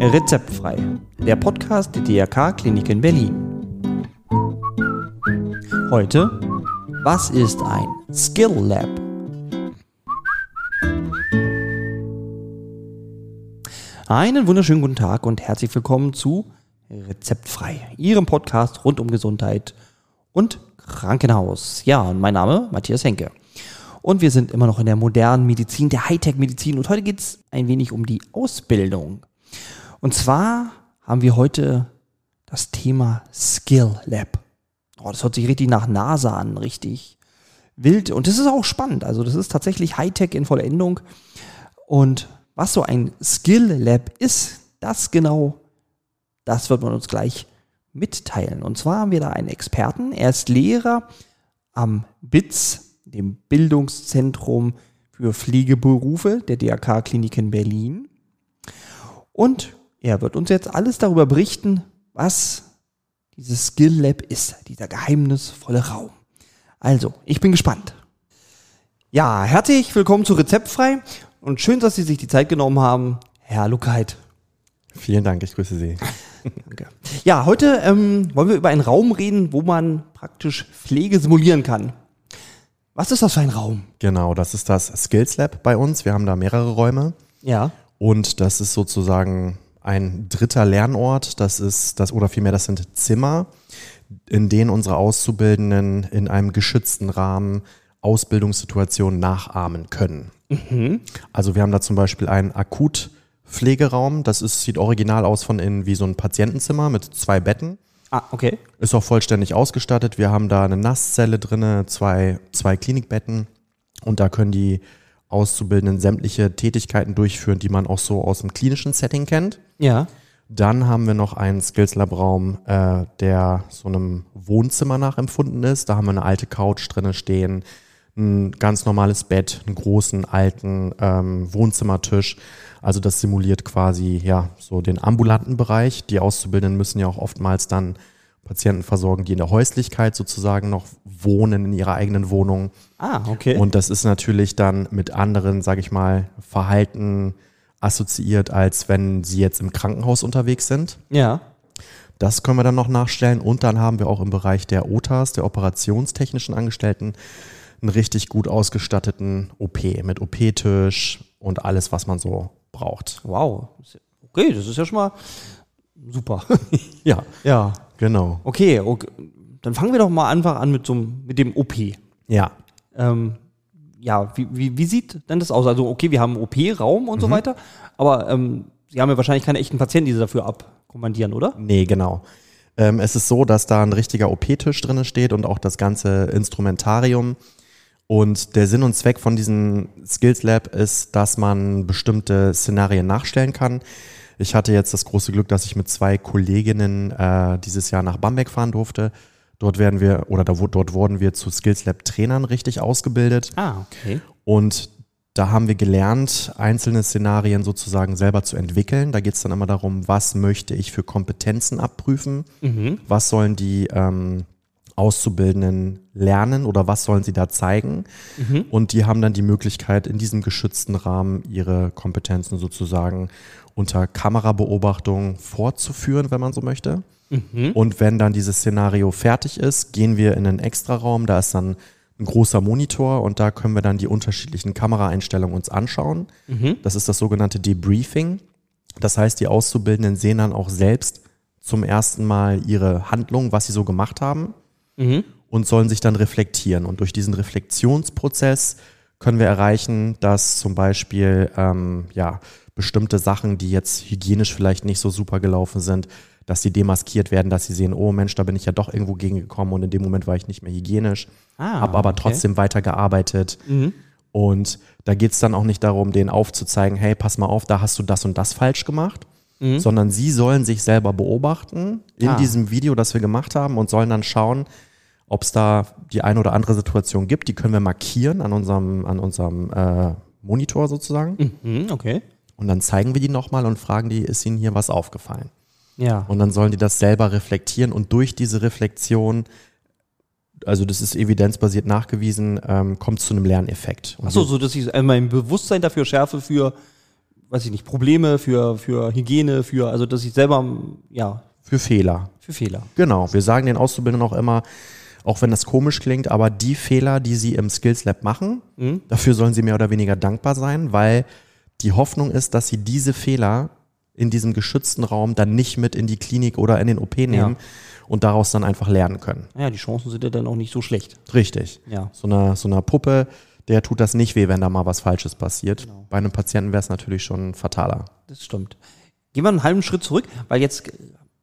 Rezeptfrei, der Podcast der DRK Klinik in Berlin. Heute, was ist ein Skill Lab? Einen wunderschönen guten Tag und herzlich willkommen zu Rezeptfrei, Ihrem Podcast rund um Gesundheit und Krankenhaus. Ja, und mein Name Matthias Henke. Und wir sind immer noch in der modernen Medizin, der Hightech-Medizin. Und heute geht es ein wenig um die Ausbildung. Und zwar haben wir heute das Thema Skill Lab. Oh, das hört sich richtig nach NASA an, richtig wild. Und das ist auch spannend. Also das ist tatsächlich Hightech in Vollendung. Und was so ein Skill Lab ist, das genau, das wird man uns gleich mitteilen. Und zwar haben wir da einen Experten. Er ist Lehrer am BITS, dem Bildungszentrum für Pflegeberufe der DRK-Klinik in Berlin. Und er wird uns jetzt alles darüber berichten, was dieses Skill Lab ist, dieser geheimnisvolle Raum. Also, ich bin gespannt. Ja, herzlich willkommen zu Rezeptfrei und schön, dass Sie sich die Zeit genommen haben, Herr Lukait. Vielen Dank, ich grüße Sie. Danke. Ja, heute ähm, wollen wir über einen Raum reden, wo man praktisch Pflege simulieren kann. Was ist das für ein Raum? Genau, das ist das Skills Lab bei uns. Wir haben da mehrere Räume. Ja. Und das ist sozusagen ein dritter Lernort. Das ist das, oder vielmehr, das sind Zimmer, in denen unsere Auszubildenden in einem geschützten Rahmen Ausbildungssituationen nachahmen können. Mhm. Also wir haben da zum Beispiel einen Akutpflegeraum. Das ist, sieht original aus von innen wie so ein Patientenzimmer mit zwei Betten. Ah, okay. Ist auch vollständig ausgestattet. Wir haben da eine Nasszelle drin, zwei, zwei Klinikbetten und da können die Auszubildenden sämtliche Tätigkeiten durchführen, die man auch so aus dem klinischen Setting kennt. Ja. Dann haben wir noch einen Skills Lab Raum, äh, der so einem Wohnzimmer nachempfunden ist. Da haben wir eine alte Couch drinne stehen, ein ganz normales Bett, einen großen alten ähm, Wohnzimmertisch. Also das simuliert quasi ja so den ambulanten Bereich. Die Auszubildenden müssen ja auch oftmals dann Patienten versorgen, die in der Häuslichkeit sozusagen noch wohnen in ihrer eigenen Wohnung. Ah, okay. Und das ist natürlich dann mit anderen, sage ich mal, Verhalten assoziiert, als wenn sie jetzt im Krankenhaus unterwegs sind. Ja. Das können wir dann noch nachstellen. Und dann haben wir auch im Bereich der OTAs, der operationstechnischen Angestellten, einen richtig gut ausgestatteten OP mit OP-Tisch und alles, was man so braucht. Wow. Okay, das ist ja schon mal super. ja. Ja. Genau. Okay, okay, dann fangen wir doch mal einfach an mit, so, mit dem OP. Ja. Ähm, ja, wie, wie, wie sieht denn das aus? Also, okay, wir haben OP-Raum und mhm. so weiter, aber ähm, Sie haben ja wahrscheinlich keine echten Patienten, die Sie dafür abkommandieren, oder? Nee, genau. Ähm, es ist so, dass da ein richtiger OP-Tisch drin steht und auch das ganze Instrumentarium. Und der Sinn und Zweck von diesem Skills Lab ist, dass man bestimmte Szenarien nachstellen kann. Ich hatte jetzt das große Glück, dass ich mit zwei Kolleginnen äh, dieses Jahr nach Bamberg fahren durfte. Dort werden wir, oder da, dort wurden wir zu Skills Lab Trainern richtig ausgebildet. Ah, okay. Und da haben wir gelernt, einzelne Szenarien sozusagen selber zu entwickeln. Da geht es dann immer darum, was möchte ich für Kompetenzen abprüfen? Mhm. Was sollen die ähm, Auszubildenden lernen oder was sollen sie da zeigen? Mhm. Und die haben dann die Möglichkeit, in diesem geschützten Rahmen ihre Kompetenzen sozusagen unter Kamerabeobachtung fortzuführen, wenn man so möchte. Mhm. Und wenn dann dieses Szenario fertig ist, gehen wir in einen Extraraum. Da ist dann ein großer Monitor und da können wir dann die unterschiedlichen Kameraeinstellungen uns anschauen. Mhm. Das ist das sogenannte Debriefing. Das heißt, die Auszubildenden sehen dann auch selbst zum ersten Mal ihre Handlung, was sie so gemacht haben mhm. und sollen sich dann reflektieren. Und durch diesen Reflexionsprozess können wir erreichen, dass zum Beispiel ähm, ja, bestimmte Sachen, die jetzt hygienisch vielleicht nicht so super gelaufen sind, dass sie demaskiert werden, dass sie sehen, oh Mensch, da bin ich ja doch irgendwo gegengekommen und in dem Moment war ich nicht mehr hygienisch, ah, habe aber okay. trotzdem weitergearbeitet. Mhm. Und da geht es dann auch nicht darum, denen aufzuzeigen, hey, pass mal auf, da hast du das und das falsch gemacht, mhm. sondern sie sollen sich selber beobachten in ah. diesem Video, das wir gemacht haben und sollen dann schauen, ob es da die eine oder andere Situation gibt. Die können wir markieren an unserem, an unserem äh, Monitor sozusagen. Mhm, okay. Und dann zeigen wir die nochmal und fragen die, ist ihnen hier was aufgefallen? Ja. Und dann sollen die das selber reflektieren und durch diese Reflexion also das ist evidenzbasiert nachgewiesen, ähm, kommt zu einem Lerneffekt. Achso, so dass ich mein Bewusstsein dafür schärfe für, weiß ich nicht, Probleme, für, für Hygiene, für, also dass ich selber, ja, für Fehler. für Fehler. Genau, wir sagen den Auszubildenden auch immer, auch wenn das komisch klingt, aber die Fehler, die sie im Skills Lab machen, dafür sollen sie mehr oder weniger dankbar sein, weil die Hoffnung ist, dass sie diese Fehler in diesem geschützten Raum dann nicht mit in die Klinik oder in den OP nehmen und daraus dann einfach lernen können. Ja, die Chancen sind ja dann auch nicht so schlecht. Richtig. Ja. So einer, so einer Puppe, der tut das nicht weh, wenn da mal was Falsches passiert. Bei einem Patienten wäre es natürlich schon fataler. Das stimmt. Gehen wir einen halben Schritt zurück, weil jetzt, äh,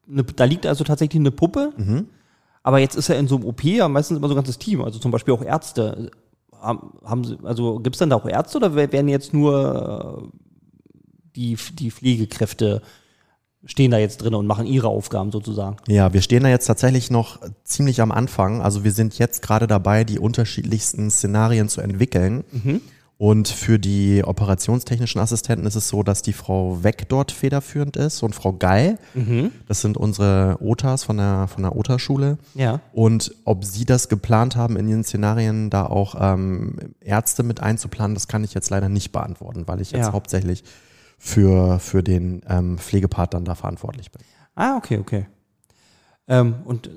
ne, da liegt also tatsächlich eine Puppe, aber jetzt ist ja in so einem OP ja meistens immer so ein ganzes Team, also zum Beispiel auch Ärzte. Haben, haben sie, also gibt es dann da auch Ärzte oder wer- werden jetzt nur äh, die, die Pflegekräfte stehen da jetzt drin und machen ihre Aufgaben sozusagen? Ja, wir stehen da jetzt tatsächlich noch ziemlich am Anfang. Also wir sind jetzt gerade dabei, die unterschiedlichsten Szenarien zu entwickeln. Und für die operationstechnischen Assistenten ist es so, dass die Frau Weck dort federführend ist und Frau Geil. Das sind unsere OTAs von der, von der OTA-Schule. Ja. Und ob sie das geplant haben, in ihren Szenarien da auch ähm, Ärzte mit einzuplanen, das kann ich jetzt leider nicht beantworten, weil ich jetzt Ja. hauptsächlich für, für den ähm, Pflegepart dann da verantwortlich bin. Ah, okay, okay. Ähm, und,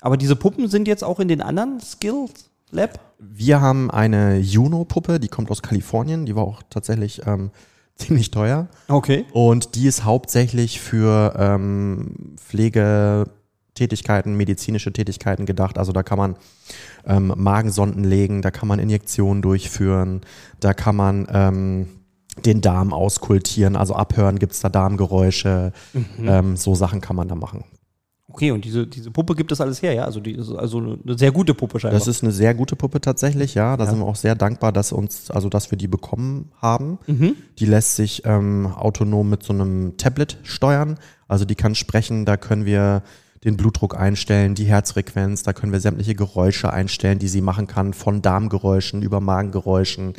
aber diese Puppen sind jetzt auch in den anderen Skills Lab? Wir haben eine Juno-Puppe, die kommt aus Kalifornien, die war auch tatsächlich ähm, ziemlich teuer. Okay. Und die ist hauptsächlich für ähm, Pflegetätigkeiten, medizinische Tätigkeiten gedacht. Also da kann man ähm, Magensonden legen, da kann man Injektionen durchführen, da kann man ähm, den Darm auskultieren, also abhören, gibt's da Darmgeräusche, ähm, so Sachen kann man da machen. Okay, und diese, diese Puppe gibt es alles her, ja? Also die also eine sehr gute Puppe scheinbar. Das ist eine sehr gute Puppe tatsächlich, ja. Da Ja. sind wir auch sehr dankbar, dass uns, also dass wir die bekommen haben. Die lässt sich ähm, autonom mit so einem Tablet steuern. Also die kann sprechen, da können wir den Blutdruck einstellen, die Herzfrequenz, da können wir sämtliche Geräusche einstellen, die sie machen kann, von Darmgeräuschen über Magengeräuschen.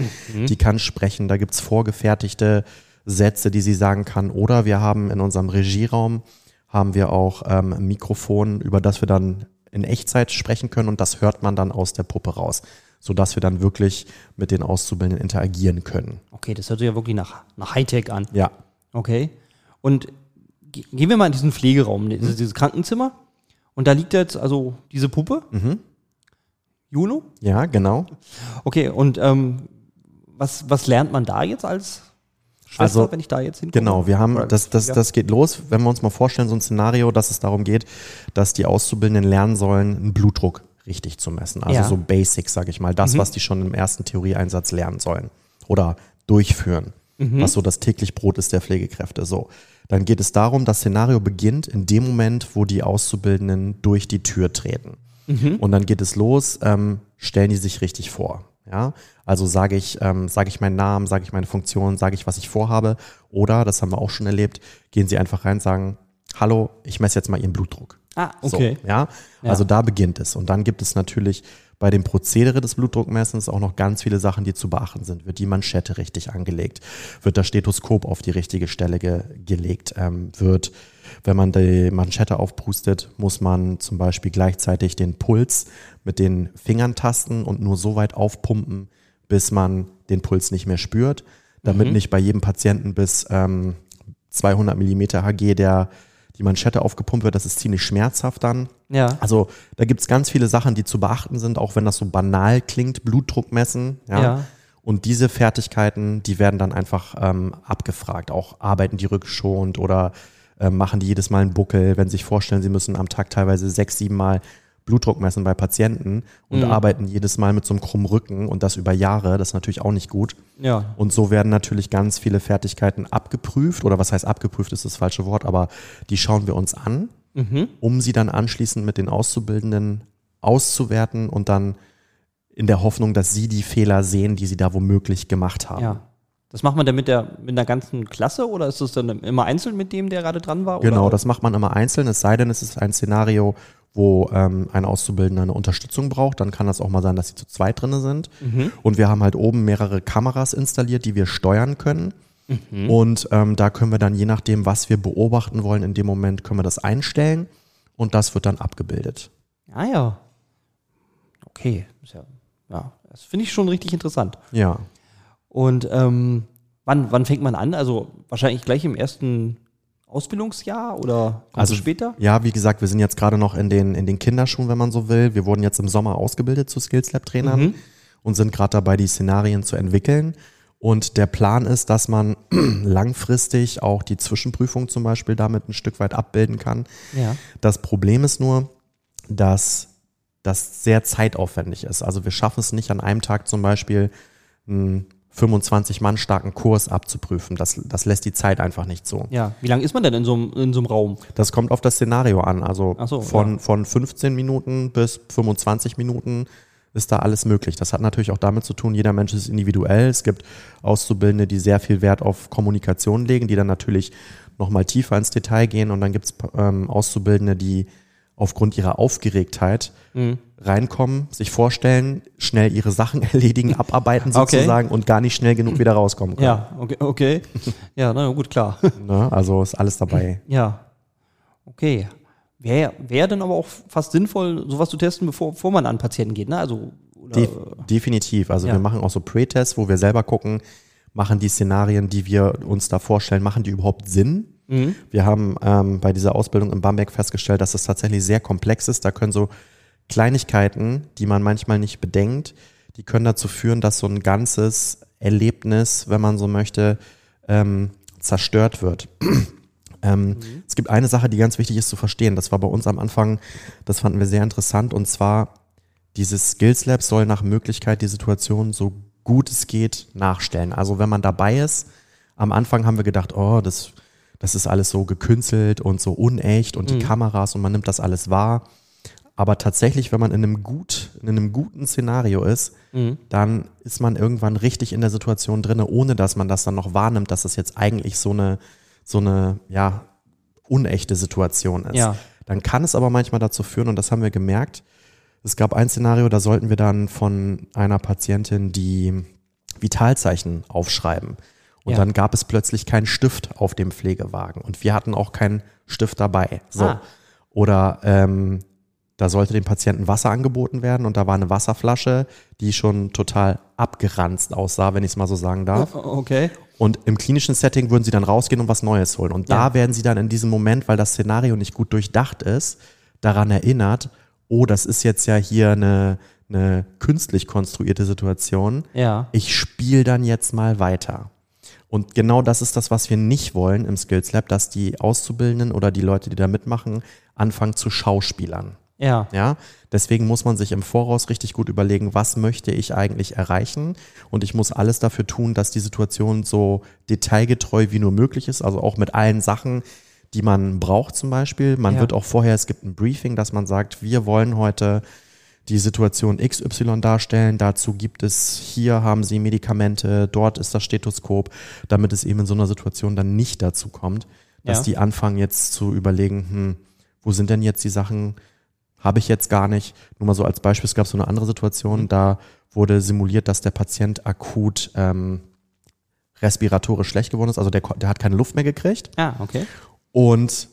Die kann sprechen, da gibt's vorgefertigte Sätze, die sie sagen kann. Oder wir haben in unserem Regieraum haben wir auch ähm, ein Mikrofon, über das wir dann in Echtzeit sprechen können und das hört man dann aus der Puppe raus, sodass wir dann wirklich mit den Auszubildenden interagieren können. okay, das hört sich ja wirklich nach, nach Hightech an. Ja, Okay. Und gehen wir mal in diesen Pflegeraum, dieses, dieses Krankenzimmer. Und da liegt jetzt also diese Puppe. Juno. ja, genau. Okay, und ähm, was, was lernt man da jetzt als Schwester, Also, wenn ich da jetzt hinkomme? Genau, wir haben, das, das, das geht los, wenn wir uns mal vorstellen, so ein Szenario, dass es darum geht, dass die Auszubildenden lernen sollen, einen Blutdruck richtig zu messen. Also Ja. Mhm. so Basics, sage ich mal, das, was die schon im ersten Theorieeinsatz lernen sollen oder durchführen, Mhm. was so das täglich Brot ist der Pflegekräfte. So, dann geht es darum, das Szenario beginnt in dem Moment, wo die Auszubildenden durch die Tür treten. Mhm. Und dann geht es los, ähm, stellen die sich richtig vor. Ja, also sage ich, ähm, sage ich meinen Namen, sage ich meine Funktion, sage ich, was ich vorhabe. Oder, das haben wir auch schon erlebt, gehen sie einfach rein, sagen, hallo, ich messe jetzt mal ihren Blutdruck. Ah, okay. So, ja? Also da beginnt es. Und dann gibt es natürlich bei dem Prozedere des Blutdruckmessens auch noch ganz viele Sachen, die zu beachten sind. Wird die Manschette richtig angelegt? Wird das Stethoskop auf die richtige Stelle ge gelegt? Ähm, wird, wenn man die Manschette aufpustet, muss man zum Beispiel gleichzeitig den Puls mit den Fingern tasten und nur so weit aufpumpen, bis man den Puls nicht mehr spürt, damit nicht bei jedem Patienten bis ähm, 200 Millimeter Hg der die Manschette aufgepumpt wird, das ist ziemlich schmerzhaft dann. Ja. Also da gibt's ganz viele Sachen, die zu beachten sind, auch wenn das so banal klingt, Blutdruck messen. Ja. Ja. Und diese Fertigkeiten, die werden dann einfach ähm, abgefragt. Auch arbeiten die rückschonend oder ähm, machen die jedes Mal einen Buckel, wenn sie sich vorstellen, sie müssen am Tag teilweise sechs, sieben Mal Blutdruck messen bei Patienten und arbeiten jedes Mal mit so einem krummen Rücken und das über Jahre, das ist natürlich auch nicht gut. Ja. Und so werden natürlich ganz viele Fertigkeiten abgeprüft, oder was heißt abgeprüft, ist das falsche Wort, aber die schauen wir uns an, um sie dann anschließend mit den Auszubildenden auszuwerten und dann in der Hoffnung, dass sie die Fehler sehen, die sie da womöglich gemacht haben. Ja. Das macht man dann mit der, mit der ganzen Klasse oder ist das dann immer einzeln mit dem, der gerade dran war? Genau, oder? das macht man immer einzeln, es sei denn, es ist ein Szenario, wo ähm, ein Auszubildender eine Unterstützung braucht, dann kann das auch mal sein, dass sie zu zweit drinne sind. Und wir haben halt oben mehrere Kameras installiert, die wir steuern können. Und ähm, da können wir dann, je nachdem, was wir beobachten wollen, in dem Moment können wir das einstellen und das wird dann abgebildet. Ah ja. okay. Ja, ja, das finde ich schon richtig interessant. Ja. Und ähm, wann, wann fängt man an? Also wahrscheinlich gleich im ersten Ausbildungsjahr oder Also später? Ja, wie gesagt, wir sind jetzt gerade noch in den, in den Kinderschuhen, wenn man so will. Wir wurden jetzt im Sommer ausgebildet zu Skills Lab Trainern Mhm. und sind gerade dabei, die Szenarien zu entwickeln. Und der Plan ist, dass man langfristig auch die Zwischenprüfung zum Beispiel damit ein Stück weit abbilden kann. Ja. Das Problem ist nur, dass das sehr zeitaufwendig ist. Also wir schaffen es nicht an einem Tag zum Beispiel einen 25 Mann starken Kurs abzuprüfen. Das, das lässt die Zeit einfach nicht so. Ja. Wie lange ist man denn in so, einem- in so einem Raum? Das kommt auf das Szenario an. Also so, von, ja. von 15 Minuten bis 25 Minuten ist da alles möglich. Das hat natürlich auch damit zu tun, jeder Mensch ist individuell. Es gibt Auszubildende, die sehr viel Wert auf Kommunikation legen, die dann natürlich nochmal tiefer ins Detail gehen. Und dann gibt es ähm, Auszubildende, die aufgrund ihrer Aufgeregtheit Mhm. Reinkommen, sich vorstellen, schnell ihre Sachen erledigen, abarbeiten Okay. sozusagen und gar nicht schnell genug wieder rauskommen können. Ja, okay. okay. ja, na gut, klar. Ne? Also ist alles dabei. ja. Okay. Wäre wär dann aber auch fast sinnvoll, sowas zu testen, bevor, bevor man an Patienten geht, ne? Also, De definitiv. Also Ja. wir machen auch so Pre-Tests, wo wir selber gucken, machen die Szenarien, die wir uns da vorstellen, machen die überhaupt Sinn? Mhm. Wir haben ähm, bei dieser Ausbildung in Bamberg festgestellt, dass es tatsächlich sehr komplex ist. Da können so Kleinigkeiten, die man manchmal nicht bedenkt, die können dazu führen, dass so ein ganzes Erlebnis, wenn man so möchte, ähm, zerstört wird. Ähm, Es gibt eine Sache, die ganz wichtig ist zu verstehen. Das war bei uns am Anfang, das fanden wir sehr interessant. Und zwar, dieses Skills Lab soll nach Möglichkeit die Situation so gut es geht nachstellen. Also wenn man dabei ist, am Anfang haben wir gedacht, oh, das, das ist alles so gekünstelt und so unecht und die Kameras und man nimmt das alles wahr. Aber tatsächlich, wenn man in einem gut, in einem guten Szenario ist, dann ist man irgendwann richtig in der Situation drin, ohne dass man das dann noch wahrnimmt, dass das jetzt eigentlich so eine, so eine, ja, unechte Situation ist. Ja. Dann kann es aber manchmal dazu führen, und das haben wir gemerkt, es gab ein Szenario, da sollten wir dann von einer Patientin die Vitalzeichen aufschreiben. Und Ja. dann gab es plötzlich keinen Stift auf dem Pflegewagen. Und wir hatten auch keinen Stift dabei. So. Ah. Oder ähm, da sollte dem Patienten Wasser angeboten werden und da war eine Wasserflasche, die schon total abgeranzt aussah, wenn ich es mal so sagen darf. Okay. Und im klinischen Setting würden sie dann rausgehen und was Neues holen. Und da Ja. werden sie dann in diesem Moment, weil das Szenario nicht gut durchdacht ist, daran erinnert, oh, das ist jetzt ja hier eine, eine künstlich konstruierte Situation. Ja. Ich spiele dann jetzt mal weiter. Und genau das ist das, was wir nicht wollen im Skills Lab, dass die Auszubildenden oder die Leute, die da mitmachen, anfangen zu Schauspielern. Ja. Ja, deswegen muss man sich im Voraus richtig gut überlegen, was möchte ich eigentlich erreichen? Und ich muss alles dafür tun, dass die Situation so detailgetreu wie nur möglich ist, also auch mit allen Sachen, die man braucht zum Beispiel. Man Ja. wird auch vorher, es gibt ein Briefing, dass man sagt, wir wollen heute die Situation XY darstellen. Dazu gibt es, hier haben Sie Medikamente, dort ist das Stethoskop, damit es eben in so einer Situation dann nicht dazu kommt, dass Ja. die anfangen jetzt zu überlegen, hm, wo sind denn jetzt die Sachen, habe ich jetzt gar nicht. Nur mal so als Beispiel, es gab so eine andere Situation, Mhm. da wurde simuliert, dass der Patient akut ähm, respiratorisch schlecht geworden ist, also der, der hat keine Luft mehr gekriegt. Ah, okay. Und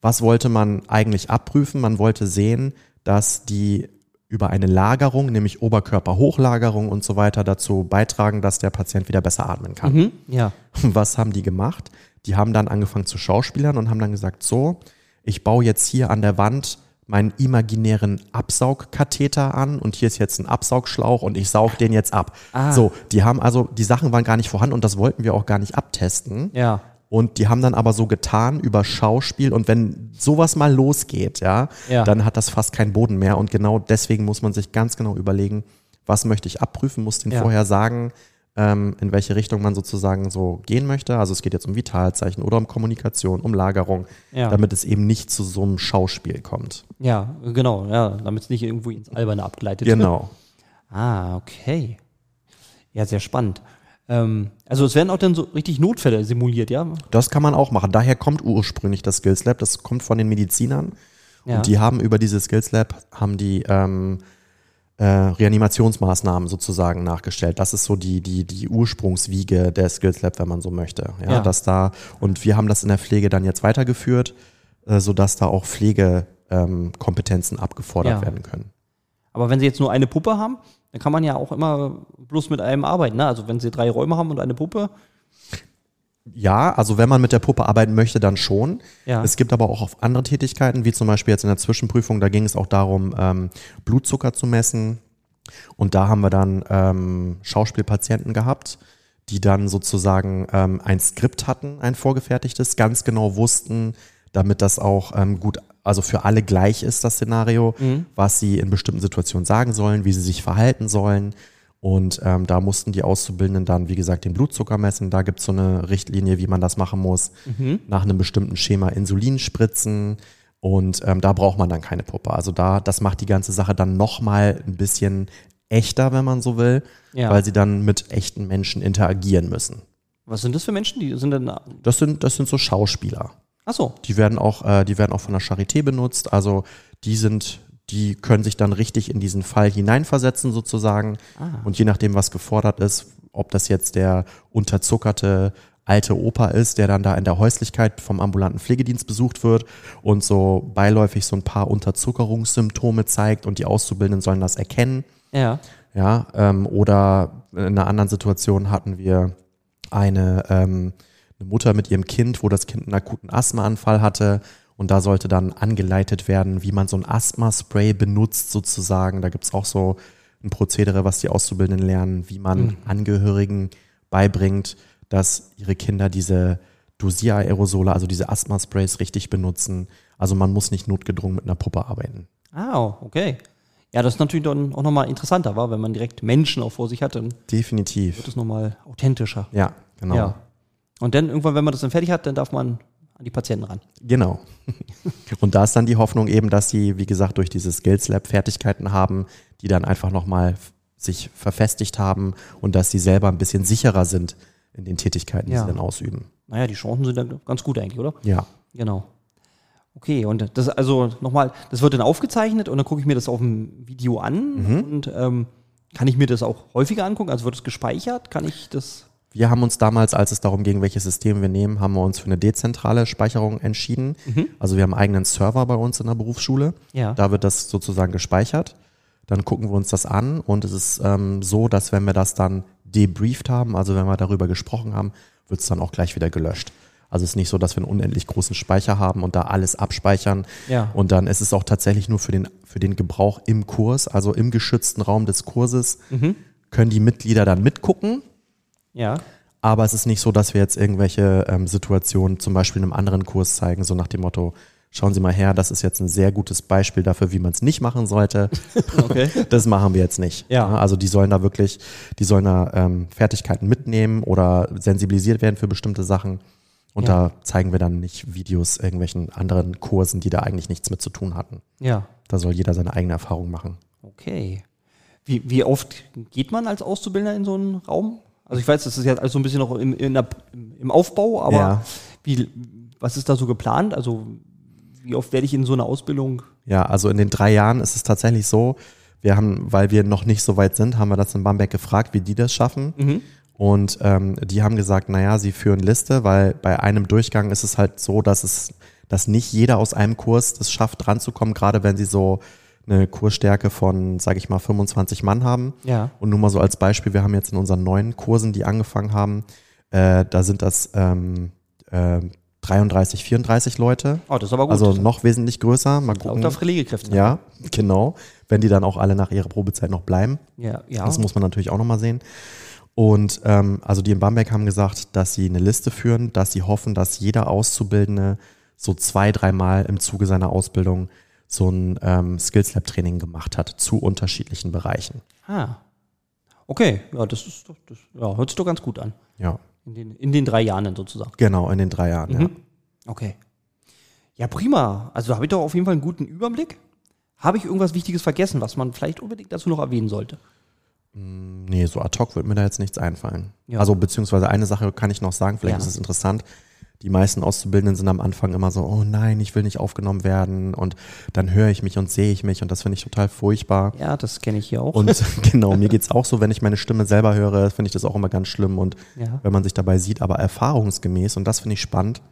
was wollte man eigentlich abprüfen? Man wollte sehen, dass die über eine Lagerung, nämlich Oberkörperhochlagerung und so weiter, dazu beitragen, dass der Patient wieder besser atmen kann. Mhm. Ja. Was haben die gemacht? Die haben dann angefangen zu Schauspielern und haben dann gesagt, so, ich baue jetzt hier an der Wand meinen imaginären Absaugkatheter an und hier ist jetzt ein Absaugschlauch und ich saug den jetzt ab. Ah. So, die haben also, die Sachen waren gar nicht vorhanden und das wollten wir auch gar nicht abtesten. Ja. Und die haben dann aber so getan über Schauspiel und wenn sowas mal losgeht, ja, Ja. dann hat das fast keinen Boden mehr und genau deswegen muss man sich ganz genau überlegen, was möchte ich abprüfen, muss den Ja. vorher sagen, ähm, in welche Richtung man sozusagen so gehen möchte. Also es geht jetzt um Vitalzeichen oder um Kommunikation, um Lagerung, Ja. damit es eben nicht zu so einem Schauspiel kommt. Ja, genau, ja, damit es nicht irgendwo ins Alberne abgleitet wird. Genau. Ah, okay. Ja, sehr spannend. Ähm, also es werden auch dann so richtig Notfälle simuliert, ja? Das kann man auch machen. Daher kommt ursprünglich das Skills Lab. Das kommt von den Medizinern. Ja. Und die haben über dieses Skills Lab haben die ähm, äh, Reanimationsmaßnahmen sozusagen nachgestellt. Das ist so die, die, die Ursprungswiege der Skills Lab, wenn man so möchte. Ja, Ja. Dass da, und wir haben das in der Pflege dann jetzt weitergeführt, äh, sodass da auch Pflegekompetenzen ähm, abgefordert Ja. werden können. Aber wenn sie jetzt nur eine Puppe haben, dann kann man ja auch immer bloß mit einem arbeiten. Ne? Also wenn sie drei Räume haben und eine Puppe. Ja, also wenn man mit der Puppe arbeiten möchte, dann schon. Ja. Es gibt aber auch auf andere Tätigkeiten, wie zum Beispiel jetzt in der Zwischenprüfung, da ging es auch darum, ähm, Blutzucker zu messen. Und da haben wir dann ähm, Schauspielpatienten gehabt, die dann sozusagen ähm, ein Skript hatten, ein vorgefertigtes, ganz genau wussten, damit das auch ähm, gut, also für alle gleich ist, das Szenario, was sie in bestimmten Situationen sagen sollen, wie sie sich verhalten sollen. Und ähm, da mussten die Auszubildenden dann, wie gesagt, den Blutzucker messen. Da gibt es so eine Richtlinie, wie man das machen muss. Nach einem bestimmten Schema Insulin spritzen. Und ähm, da braucht man dann keine Puppe. Also da, das macht die ganze Sache dann nochmal ein bisschen echter, wenn man so will, Ja. weil sie dann mit echten Menschen interagieren müssen. Was sind das für Menschen? Die sind dann. Das sind, das sind so Schauspieler. Achso. Die werden auch, äh, die werden auch von der Charité benutzt. Also die sind, die können sich dann richtig in diesen Fall hineinversetzen sozusagen. Und je nachdem, was gefordert ist, ob das jetzt der unterzuckerte alte Opa ist, der dann da in der Häuslichkeit vom ambulanten Pflegedienst besucht wird und so beiläufig so ein paar Unterzuckerungssymptome zeigt und die Auszubildenden sollen das erkennen. Ja. Ja, ähm, oder in einer anderen Situation hatten wir eine, ähm, eine Mutter mit ihrem Kind, wo das Kind einen akuten Asthmaanfall hatte. Und da sollte dann angeleitet werden, wie man so ein Asthma-Spray benutzt, sozusagen. Da gibt's auch so ein Prozedere, was die Auszubildenden lernen, wie man Angehörigen beibringt, dass ihre Kinder diese Dosieraerosole, also diese Asthma-Sprays richtig benutzen. Also man muss nicht notgedrungen mit einer Puppe arbeiten. Ah, okay. Ja, das ist natürlich dann auch nochmal interessanter, war, wenn man direkt Menschen auch vor sich hat, dann wird Definitiv. es nochmal authentischer. Ja, genau. Ja. Und dann irgendwann, wenn man das dann fertig hat, dann darf man an die Patienten ran. Genau. Und da ist dann die Hoffnung eben, dass sie, wie gesagt, durch diese Skills Lab Fertigkeiten haben, die dann einfach nochmal sich verfestigt haben und dass sie selber ein bisschen sicherer sind in den Tätigkeiten, die Ja. sie dann ausüben. Naja, die Chancen sind dann ganz gut eigentlich, oder? Ja. Genau. Okay, und das also nochmal, das wird dann aufgezeichnet und dann gucke ich mir das auf dem Video an und ähm, kann ich mir das auch häufiger angucken? Also wird es gespeichert? Kann ich das? Wir haben uns damals, als es darum ging, welches System wir nehmen, haben wir uns für eine dezentrale Speicherung entschieden. Also wir haben einen eigenen Server bei uns in der Berufsschule. Ja. Da wird das sozusagen gespeichert. Dann gucken wir uns das an und es ist ähm, so, dass wenn wir das dann debrieft haben, also wenn wir darüber gesprochen haben, wird es dann auch gleich wieder gelöscht. Also es ist nicht so, dass wir einen unendlich großen Speicher haben und da alles abspeichern. Ja. Und dann ist es auch tatsächlich nur für den, für den Gebrauch im Kurs, also im geschützten Raum des Kurses, können die Mitglieder dann mitgucken. Ja. Aber es ist nicht so, dass wir jetzt irgendwelche ähm, Situationen zum Beispiel in einem anderen Kurs zeigen, so nach dem Motto, schauen Sie mal her, das ist jetzt ein sehr gutes Beispiel dafür, wie man es nicht machen sollte. Okay. Das machen wir jetzt nicht. Ja. Also die sollen da wirklich, die sollen da ähm, Fertigkeiten mitnehmen oder sensibilisiert werden für bestimmte Sachen. Und Ja. da zeigen wir dann nicht Videos irgendwelchen anderen Kursen, die da eigentlich nichts mit zu tun hatten. Ja. Da soll jeder seine eigene Erfahrung machen. Okay. Wie, wie oft geht man als Auszubildender in so einen Raum? Also ich weiß, das ist ja alles so ein bisschen noch im, der, im Aufbau, aber Ja. wie, was ist da so geplant? Also wie oft werde ich in so eine Ausbildung? Ja, also in den drei Jahren ist es tatsächlich so, wir haben, weil wir noch nicht so weit sind, haben wir das in Bamberg gefragt, wie die das schaffen. Und ähm, die haben gesagt, naja, sie führen Liste, weil bei einem Durchgang ist es halt so, dass es, dass nicht jeder aus einem Kurs es schafft, ranzukommen, gerade wenn sie so eine Kursstärke von, sage ich mal, 25 Mann haben. Ja. Und nur mal so als Beispiel, wir haben jetzt in unseren neuen Kursen, die angefangen haben, äh, da sind das ähm, äh, 33, 34 Leute. Oh, das ist aber gut. Also noch wesentlich größer. Mal gucken. Lauter Pflegekräfte. Ja, genau. Wenn die dann auch alle nach ihrer Probezeit noch bleiben. Ja, ja. Das muss man natürlich auch nochmal sehen. Und ähm, also die in Bamberg haben gesagt, dass sie eine Liste führen, dass sie hoffen, dass jeder Auszubildende so zwei, dreimal im Zuge seiner Ausbildung so ein ähm, Skills Lab Training gemacht hat zu unterschiedlichen Bereichen. Ah. Okay, ja, das ist doch, das, ja, hört sich doch ganz gut an. Ja, In den, in den drei Jahren sozusagen. genau, in den drei Jahren. Ja. Okay. Ja, prima. Also da habe ich doch auf jeden Fall einen guten Überblick. Habe ich irgendwas Wichtiges vergessen, was man vielleicht unbedingt dazu noch erwähnen sollte? Nee, so ad hoc wird mir da jetzt nichts einfallen. Ja. Also beziehungsweise eine Sache kann ich noch sagen, vielleicht Ja. ist es interessant. Die meisten Auszubildenden sind am Anfang immer so, oh nein, ich will nicht aufgenommen werden und dann höre ich mich und sehe ich mich und das finde ich total furchtbar. Ja, das kenne ich hier auch. Und genau, mir geht's auch so, wenn ich meine Stimme selber höre, finde ich das auch immer ganz schlimm und Ja. wenn man sich dabei sieht, aber erfahrungsgemäß, und das finde ich spannend,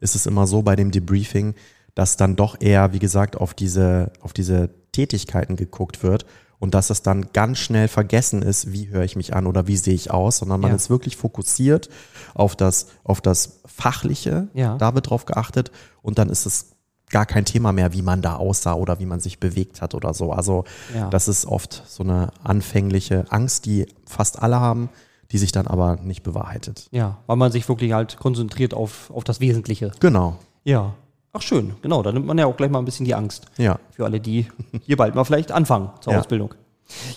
ist es immer so bei dem Debriefing, dass dann doch eher, wie gesagt, auf diese, auf diese Tätigkeiten geguckt wird und dass es dann ganz schnell vergessen ist, wie höre ich mich an oder wie sehe ich aus, sondern man Ja. ist wirklich fokussiert auf das, auf das Fachliche, Ja. da wird drauf geachtet und dann ist es gar kein Thema mehr, wie man da aussah oder wie man sich bewegt hat oder so. Also Ja. das ist oft so eine anfängliche Angst, die fast alle haben, die sich dann aber nicht bewahrheitet. Ja, weil man sich wirklich halt konzentriert auf, auf das Wesentliche. Genau, Ja. Ach schön, genau. Da nimmt man ja auch gleich mal ein bisschen die Angst. ja. Für alle, die hier bald mal vielleicht anfangen zur Ja. Ausbildung.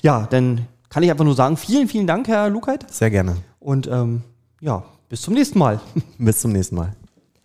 Ja, dann kann ich einfach nur sagen, vielen, vielen Dank, Herr Lukait. Sehr gerne. Und ähm, ja, bis zum nächsten Mal. Bis zum nächsten Mal.